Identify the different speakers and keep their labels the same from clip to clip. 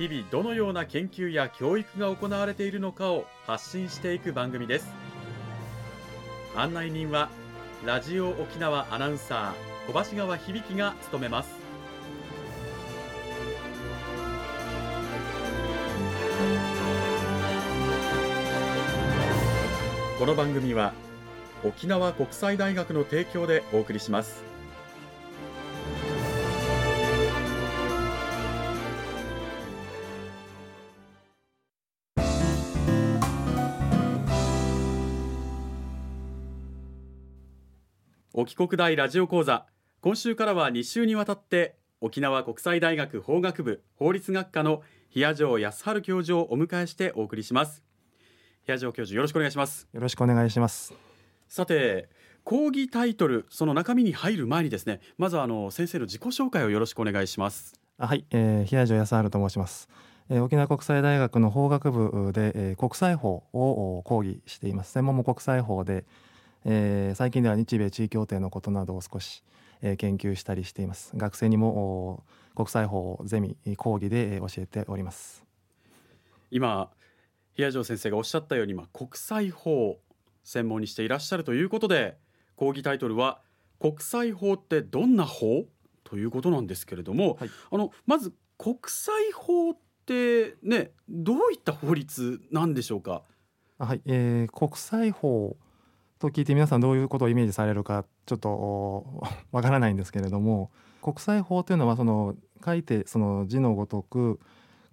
Speaker 1: 日々どのような研究や教育が行われているのかを発信していく番組です。案内人はラジオ沖縄アナウンサー小橋川響が務めます。この番組は沖縄国際大学の提供でお送りします。沖国大ラジオ講座。今週からは2週にわたって沖縄国際大学法学部法律学科の比谷城康春教授をお迎えしてお送りします。比谷城教授よろしくお願いします。
Speaker 2: よろしくお願いします。
Speaker 1: さて講義タイトルその中身に入る前にですねまずあの先生の自己紹介をよろしくお願いします。
Speaker 2: あはい、えー、比谷城康春と申します、えー、沖縄国際大学の法学部で、えー、国際法を講義しています。専門も国際法で、えー、最近では日米地位協定のことなどを少し、えー、研究したりしています。学生にも国際法をゼミ講義で教えております。
Speaker 1: 今比谷城先生がおっしゃったように、まあ、国際法専門にしていらっしゃるということで講義タイトルは「国際法ってどんな法?」ということなんですけれども、はい、あのまず国際法ってねどういった法律なんでしょうか？
Speaker 2: はい、えー、国際法と聞いて皆さんどういうことをイメージされるかちょっとわからないんですけれども国際法というのはその書いてその字のごとく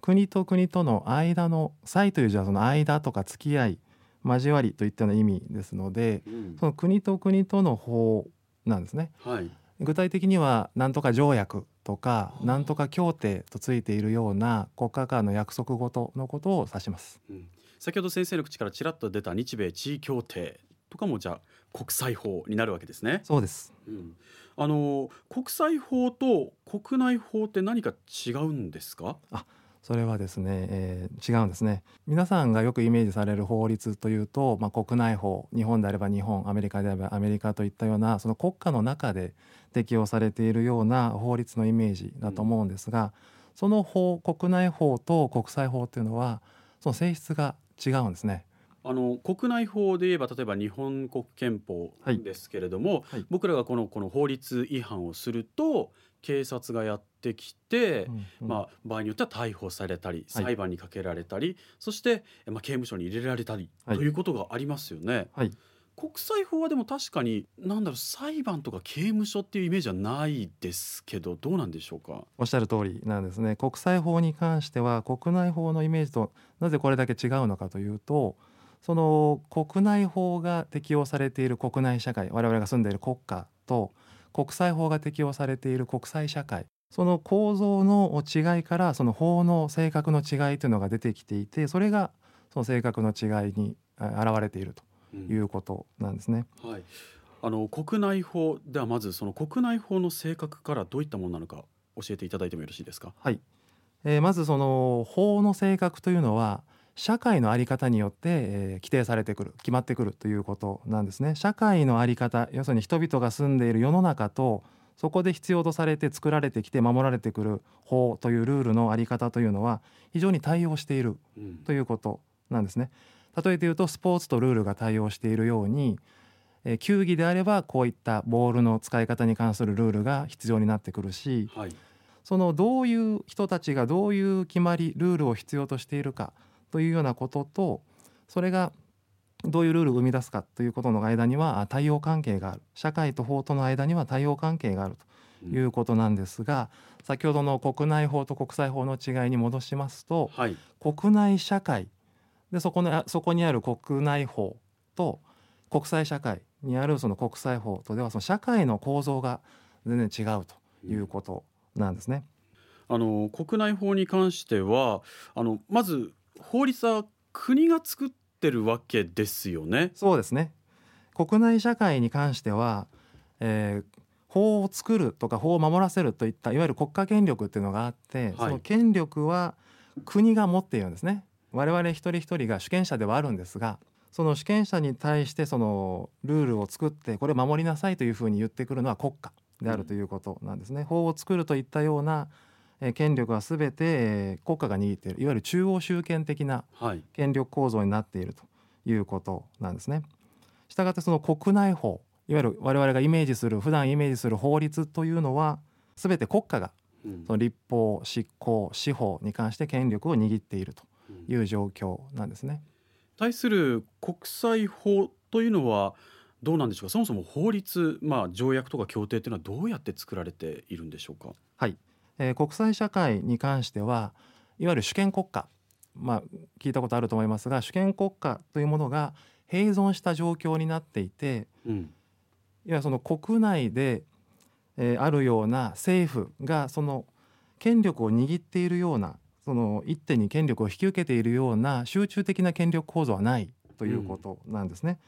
Speaker 2: 国と国との間の「際」という字はその間とか付き合い交わりといったような意味ですので、うん、その国と国との法なんですね。はい、具体的には何とか条約とか何とか協定とついているような国家間の約束事のことを指します。うん、
Speaker 1: 先ほど先生の口からちらっと出た日米地位協定とかもじゃあ国際法になるわけですね。
Speaker 2: そうです。
Speaker 1: うん、あの国際法と国内法って何か違うんですか？
Speaker 2: あ、それはですね、えー、違うんですね皆さんがよくイメージされる法律というと、まあ、国内法日本であれば日本アメリカであればアメリカといったようなその国家の中で適用されているような法律のイメージだと思うんですが、うん、その法国内法と国際法というのはその性質が違うんですね。
Speaker 1: あの国内法で言えば例えば日本国憲法ですけれども、はい。はい、僕らがこのこの法律違反をすると警察がやってきて、うんうん、まあ、場合によっては逮捕されたり裁判にかけられたり、はい、そして、まあ、刑務所に入れられたり、ということがありますよね。はい。国際法はでも確かに何だろう裁判とか刑務所っていうイメージはないですけどどうなんでしょうか？
Speaker 2: おっしゃる通りなんですね。国際法に関しては国内法のイメージとなぜこれだけ違うのかというとその国内法が適用されている国内社会我々が住んでいる国家と国際法が適用されている国際社会その構造の違いからその法の性格の違いというのが出てきていてそれがその性格の違いに現れているということなんですね。
Speaker 1: うん、はい、あの国内法ではまずその国内法の性格からどういったものなのか教えていただいてもよろしいですか？
Speaker 2: はい、えー、まずその法の性格というのは社会の在り方によって、えー、規定されてくる決まってくるということなんですね。社会の在り方要するに人々が住んでいる世の中とそこで必要とされて作られてきて守られてくる法というルールの在り方というのは非常に対応しているということなんですね。例えて言うとスポーツとルールが対応しているように、えー、球技であればこういったボールの使い方に関するルールが必要になってくるし、はい、そのどういう人たちがどういう決まりルールを必要としているかというようなこととそれがどういうルールを生み出すかということの間には対応関係がある。社会と法との間には対応関係があるということなんですが、うん、先ほどの国内法と国際法の違いに戻しますと、はい、国内社会でそこのそこにある国内法と国際社会にあるその国際法とではその社会の構造が全然違うということなんですね。
Speaker 1: あの国内法に関してはあのまず法律は国が作ってるわけですよね。
Speaker 2: そうですね。国内社会に関しては、えー法を作るとか法を守らせるといったいわゆる国家権力っていうのがあって、その権力は国が持っているんですね。我々一人一人が主権者ではあるんですがその主権者に対してそのルールを作ってこれ守りなさいというふうに言ってくるのは国家であるということなんですね、法を作るといったようなえー権力は全てえー国家が握っているいわゆる中央集権的な
Speaker 1: はい。
Speaker 2: 権力構造になっているということなんですね。したがってその国内法いわゆる我々がイメージする普段イメージする法律というのは全て国家が
Speaker 1: うん
Speaker 2: その立法執行司法に関して権力を握っているという状況なんですね。
Speaker 1: 対する国際法というのはどうなんでしょうか？そもそも法律、まあ条約とか協定というのはどうやって作られているんでしょうか？
Speaker 2: はい、えー国際社会に関してはいわゆる主権国家まあ聞いたことあると思いますが主権国家というものが併存した状況になっていて
Speaker 1: うん。
Speaker 2: いやその国内で、えーあるような政府がその権力を握っているようなその一手に権力を引き受けているような集中的な権力構造はないということなんですね。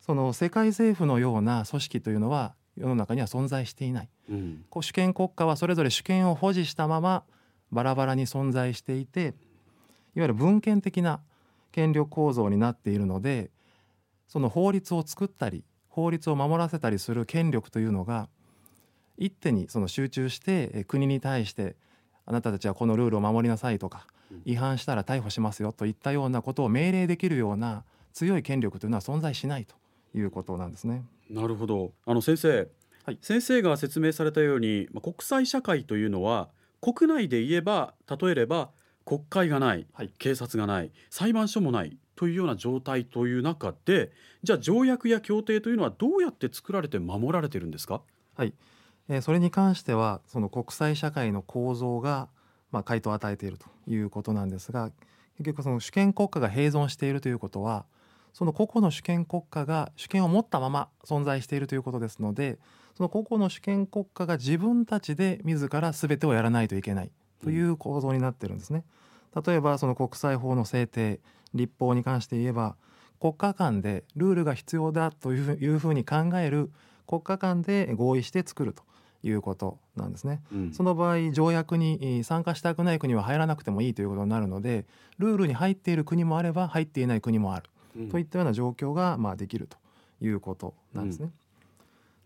Speaker 2: その世界政府のような組織というのは世の中には存在していない。
Speaker 1: うん。
Speaker 2: こう主権国家はそれぞれ主権を保持したままバラバラに存在していていわゆる分権的な権力構造になっているのでその法律を作ったり法律を守らせたりする権力というのが一手にその集中してえ国に対してあなたたちはこのルールを守りなさいとか
Speaker 1: うん
Speaker 2: 違反したら逮捕しますよといったようなことを命令できるような強い権力というのは存在しないということなんですね。
Speaker 1: なるほど。あの先生、
Speaker 2: はい
Speaker 1: 先生が説明されたように、まあ、国際社会というのは国内で言えば例えれば国会がない、
Speaker 2: はい
Speaker 1: 警察がない裁判所もないというような状態という中でじゃあ条約や協定というのはどうやって作られて守られてるんですか？
Speaker 2: えーそれに関してはその国際社会の構造がまあ回答を与えているということなんですが結局その主権国家が併存しているということはその個々の主権国家が主権を持ったまま存在しているということですのでその個々の主権国家が自分たちで自ら全てをやらないといけないという構造になってるんですね。例えばその国際法の制定立法に関して言えば国家間でルールが必要だというふうに考える国家間で合意して作るということなんですね。
Speaker 1: うん
Speaker 2: その場合条約にえー参加したくない国は入らなくてもいいということになるのでルールに入っている国もあれば入っていない国もある
Speaker 1: うん
Speaker 2: といったような状況がまあできるということなんですね。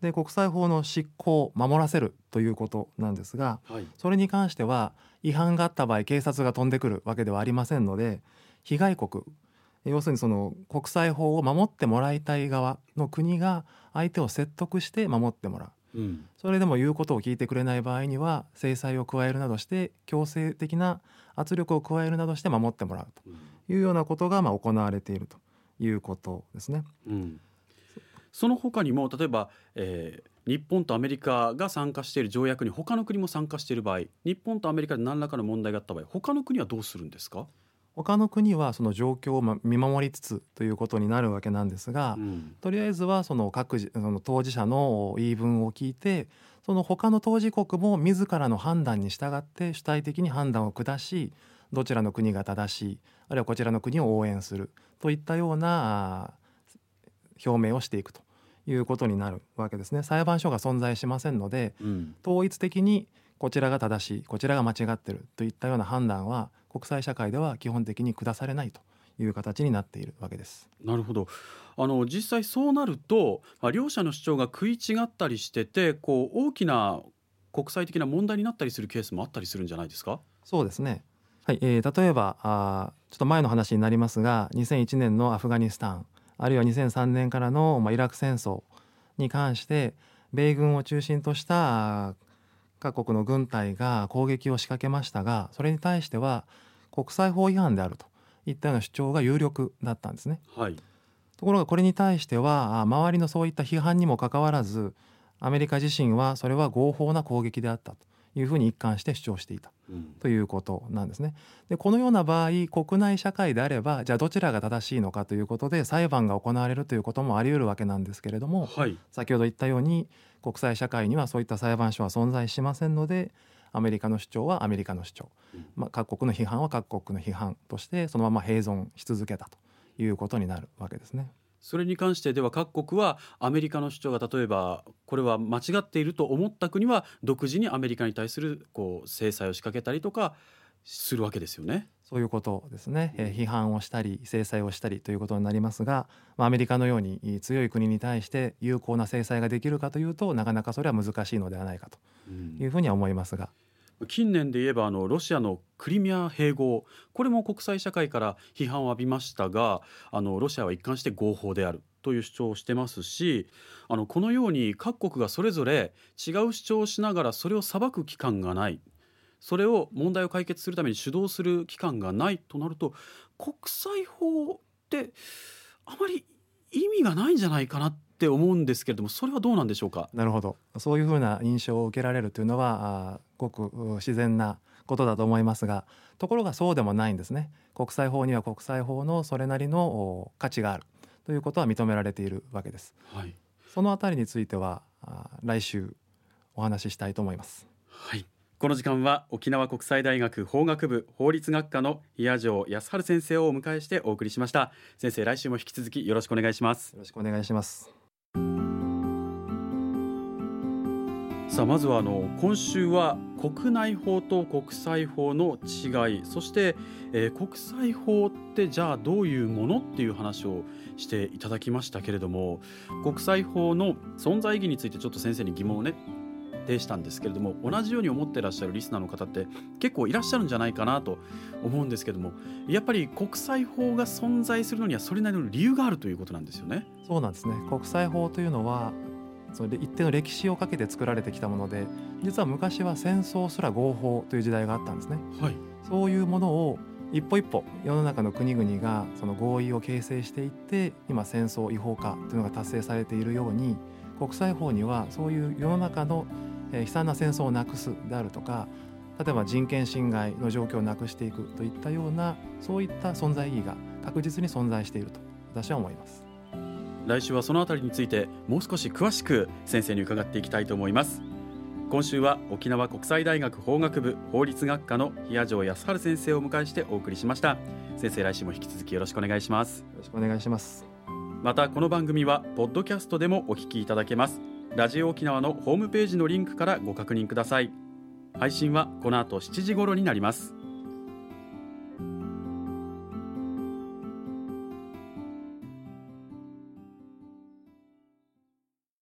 Speaker 2: で国際法の執行を守らせるということなんですが
Speaker 1: はい。
Speaker 2: それに関しては違反があった場合警察が飛んでくるわけではありませんので被害国要するにその国際法を守ってもらいたい側の国が相手を説得して守ってもらう。
Speaker 1: うん。
Speaker 2: それでも言うことを聞いてくれない場合には制裁を加えるなどして強制的な圧力を加えるなどして守ってもらうというようなことがまあ行われているということですね。
Speaker 1: うん。その他にも例えば、えー日本とアメリカが参加している条約に他の国も参加している場合日本とアメリカで何らかの問題があった場合他の国はどうするんですか、
Speaker 2: 他の国はその状況をま見守りつつということになるわけなんですが、
Speaker 1: うん。
Speaker 2: とりあえずはその各自その当事者の言い分を聞いてその他の当事国も自らの判断に従って主体的に判断を下しどちらの国が正しいあるいはこちらの国を応援するといったような表明をしていくということになるわけですね。裁判所が存在しませんので
Speaker 1: うん
Speaker 2: 統一的にこちらが正しいこちらが間違ってるといったような判断は国際社会では基本的に下されないという形になっているわけです。
Speaker 1: なるほどあの実際そうなると、まあ、両者の主張が食い違ったりしててこう大きな国際的な問題になったりするケースもあったりするんじゃないですか？
Speaker 2: そうですね。はい、えー例えばあーちょっと前の話になりますが2001年のアフガニスタンあるいは2003年からの、まあ、イラク戦争に関して米軍を中心とした各国の軍隊が攻撃を仕掛けましたがそれに対しては国際法違反であるといったような主張が有力だったんですね。
Speaker 1: はい
Speaker 2: ところがこれに対してはあ周りのそういった批判にもかかわらずアメリカ自身はそれは合法な攻撃であったというふうに一貫して主張していた。
Speaker 1: うん。
Speaker 2: ということなんですね。でこのような場合国内社会であればじゃあどちらが正しいのかということで裁判が行われるということもあり得るわけなんですけれども
Speaker 1: はい。
Speaker 2: 先ほど言ったように国際社会にはそういった裁判所は存在しませんのでアメリカの主張はアメリカの主張、まあ、各国の批判は各国の批判としてそのまま併存し続けたということになるわけですね。
Speaker 1: それに関してでは各国はアメリカの主張が例えばこれは間違っていると思った国は独自にアメリカに対するこう制裁を仕掛けたりとかするわけですよね。
Speaker 2: そういうことですね、えー、批判をしたり制裁をしたりということになりますが、まあ、アメリカのように強い国に対して有効な制裁ができるかというとなかなかそれは難しいのではないかというふうには思いますが。
Speaker 1: 近年で言えばあのロシアのクリミア併合これも国際社会から批判を浴びましたがあのロシアは一貫して合法であるという主張をしてますしあのこのように各国がそれぞれ違う主張をしながらそれを裁く機関がないそれを問題を解決するために主導する機関がないとなると国際法ってあまり意味がないんじゃないかなって思うんですけれどもそれはどうなんでしょうか？
Speaker 2: なるほど。そういうふうな印象を受けられるというのはごく自然なことだと思いますがところがそうでもないんですね。国際法には国際法のそれなりの価値がある。ということは認められているわけです、はい、そのあたりについては来週お話ししたいと思います。
Speaker 1: はい。この時間は沖縄国際大学法学部法律学科の伊谷城康春先生をお迎えしてお送りしました。先生来週も引き続きよろしくお願いします。
Speaker 2: よろしくお願いします
Speaker 1: さあまずはあの今週は国内法と国際法の違いそして、えー、国際法ってじゃあどういうものっていう話をしていただきましたけれども国際法の存在意義についてちょっと先生に疑問をね呈したんですけれども同じように思ってらっしゃるリスナーの方って結構いらっしゃるんじゃないかなと思うんですけどもやっぱり国際法が存在するのにはそれなりの理由があるということなんですよね。
Speaker 2: そうなんですね国際法というのはそれで一定の歴史をかけて作られてきたもので実は昔は戦争すら合法という時代があったんですね。はい、そういうものを一歩一歩世の中の国々がその合意を形成していって今戦争違法化というのが達成されているように国際法にはそういう世の中のえー、悲惨な戦争をなくすであるとか例えば人権侵害の状況をなくしていくといったようなそういった存在意義が確実に存在していると私は思います。
Speaker 1: 来週はそのあたりについてもう少し詳しく先生に伺っていきたいと思います。今週は沖縄国際大学法学部法律学科の比谷城康春先生をお迎えしてお送りしました。先生来週も引き続きよろしくお願いします。よ
Speaker 2: ろしくお願いします。
Speaker 1: またこの番組はポッドキャストでもお聞きいただけますラジオ沖縄のホームページのリンクからご確認ください。配信はこの後7時頃になります。